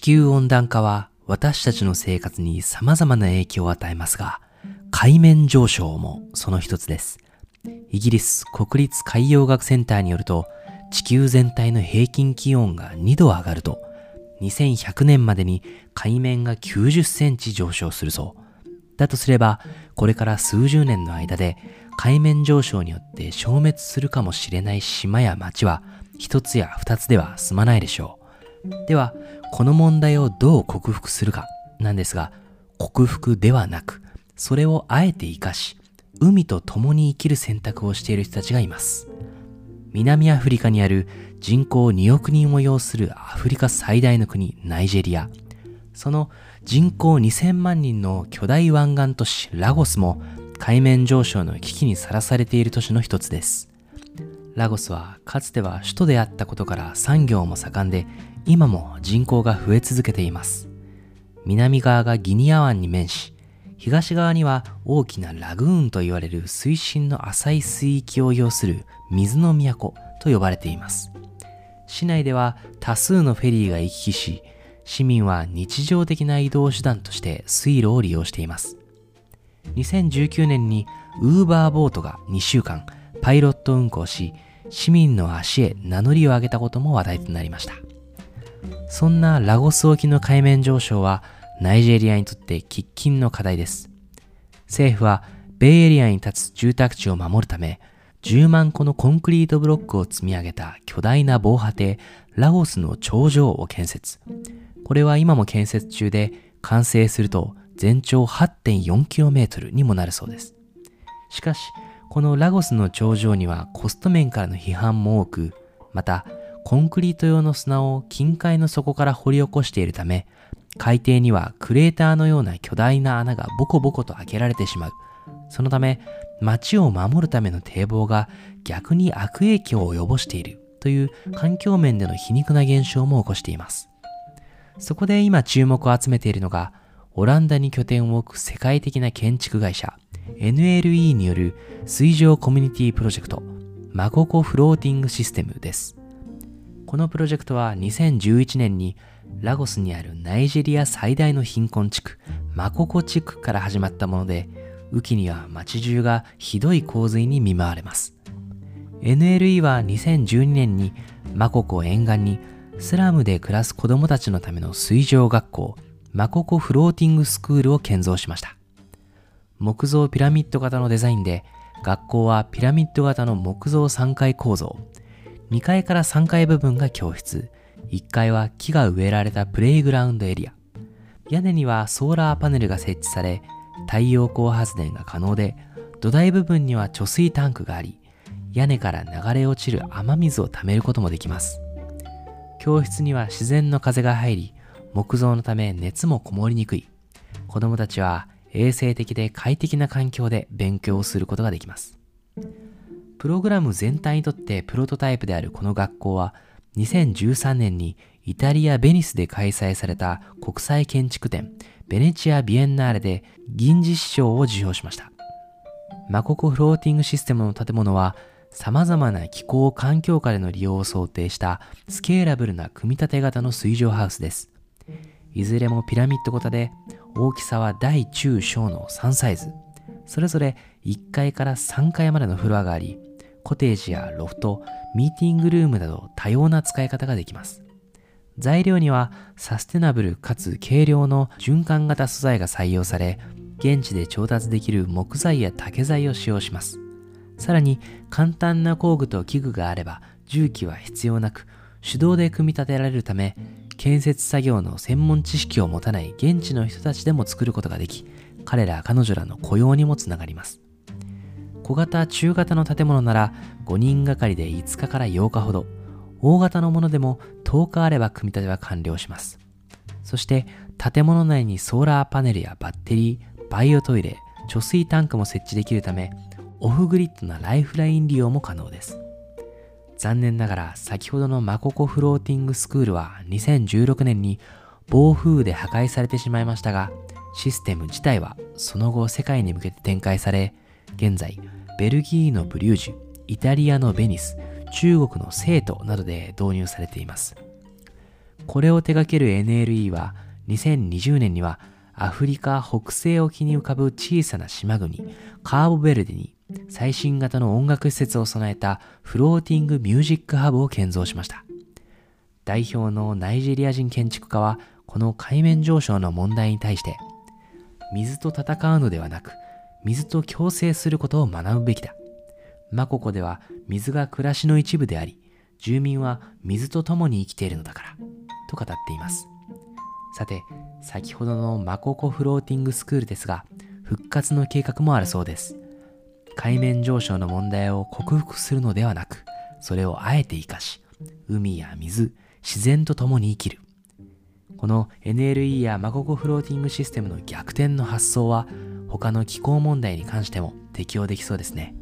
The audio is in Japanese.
地球温暖化は私たちの生活に様々な影響を与えますが、海面上昇もその一つです。イギリス国立海洋学センターによると、地球全体の平均気温が2度上がると、2100年までに海面が90センチ上昇するそう。だとすれば、これから数十年の間で海面上昇によって消滅するかもしれない島や町は一つや二つでは済まないでしょう。では、この問題をどう克服するかなんですが、克服ではなく、それをあえて活かし、海と共に生きる選択をしている人たちがいます。南アフリカにある人口2億人を要するアフリカ最大の国ナイジェリア。その人口2000万人の巨大湾岸都市ラゴスも海面上昇の危機にさらされている都市の一つです。ラゴスはかつては首都であったことから産業も盛んで今も人口が増え続けています。南側がギニア湾に面し、東側には大きなラグーンと言われる水深の浅い水域を要する水の都と呼ばれています。市内では多数のフェリーが行き来し、市民は日常的な移動手段として水路を利用しています。2019年にウーバーボートが2週間パイロット運行し、市民の足へ名乗りを上げたことも話題となりました。そんなラゴス沖の海面上昇はナイジェリアにとって喫緊の課題です。政府はベイエリアに立つ住宅地を守るため、10万個のコンクリートブロックを積み上げた巨大な防波堤、ラゴスの頂上を建設。これは今も建設中で、完成すると全長 8.4km にもなるそうです。しかし、このラゴスの頂上にはコスト面からの批判も多く、また、コンクリート用の砂を近海の底から掘り起こしているため、海底にはクレーターのような巨大な穴がボコボコと開けられてしまう。そのため、町を守るための堤防が逆に悪影響を及ぼしているという環境面での皮肉な現象も起こしています。そこで今注目を集めているのが、オランダに拠点を置く世界的な建築会社、NLE による水上コミュニティプロジェクト、マココフローティングシステムです。このプロジェクトは2011年にラゴスにあるナイジェリア最大の貧困地区、マココ地区から始まったもので、雨季には街中がひどい洪水に見舞われます。NLE は2012年にマココ沿岸にスラムで暮らす子供たちのための水上学校、マココフローティングスクールを建造しました。木造ピラミッド型のデザインで、学校はピラミッド型の木造3階構造。2階から3階部分が教室。1階は木が植えられたプレイグラウンドエリア。屋根にはソーラーパネルが設置され、太陽光発電が可能で、土台部分には貯水タンクがあり、屋根から流れ落ちる雨水を貯めることもできます。教室には自然の風が入り、木造のため熱もこもりにくい。子供たちは衛生的で快適な環境で勉強をすることができます。プログラム全体にとってプロトタイプであるこの学校は2013年にイタリア・ベニスで開催された国際建築展ベネチア・ビエンナーレで銀次師匠を受賞しました。マココフローティングシステムの建物は様々な気候環境下での利用を想定したスケーラブルな組み立て型の水上ハウスです。いずれもピラミッド型で大きさは大中小の3サイズ。それぞれ1階から3階までのフロアがあり、コテージやロフト、ミーティングルームなど多様な使い方ができます。材料にはサステナブルかつ軽量の循環型素材が採用され、現地で調達できる木材や竹材を使用します。さらに簡単な工具と器具があれば重機は必要なく手動で組み立てられるため建設作業の専門知識を持たない現地の人たちでも作ることができ彼ら彼女らの雇用にもつながります小型中型の建物なら5人がかりで5日から8日ほど大型のものでも10日あれば組み立ては完了します。そして建物内にソーラーパネルやバッテリー、バイオトイレ、貯水タンクも設置できるため、オフグリッドなライフライン利用も可能です。残念ながら先ほどのマココフローティングスクールは2016年に暴風雨で破壊されてしまいましたが、システム自体はその後世界に向けて展開され、現在ベルギーのブリュージュ、イタリアのベニス、中国の生徒などで導入されています。これを手掛ける NLE は2020年にはアフリカ北西沖に浮かぶ小さな島国カーボベルデに最新型の音楽施設を備えたフローティングミュージックハブを建造しました。代表のナイジェリア人建築家はこの海面上昇の問題に対して水と戦うのではなく水と共生することを学ぶべきだ。マココでは水が暮らしの一部であり住民は水と共に生きているのだからと語っています。さて、先ほどのマココフローティングスクールですが復活の計画もあるそうです。海面上昇の問題を克服するのではなくそれをあえて生かし海や水自然と共に生きる。この NLE やマココフローティングシステムの逆転の発想は他の気候問題に関しても適用できそうですね。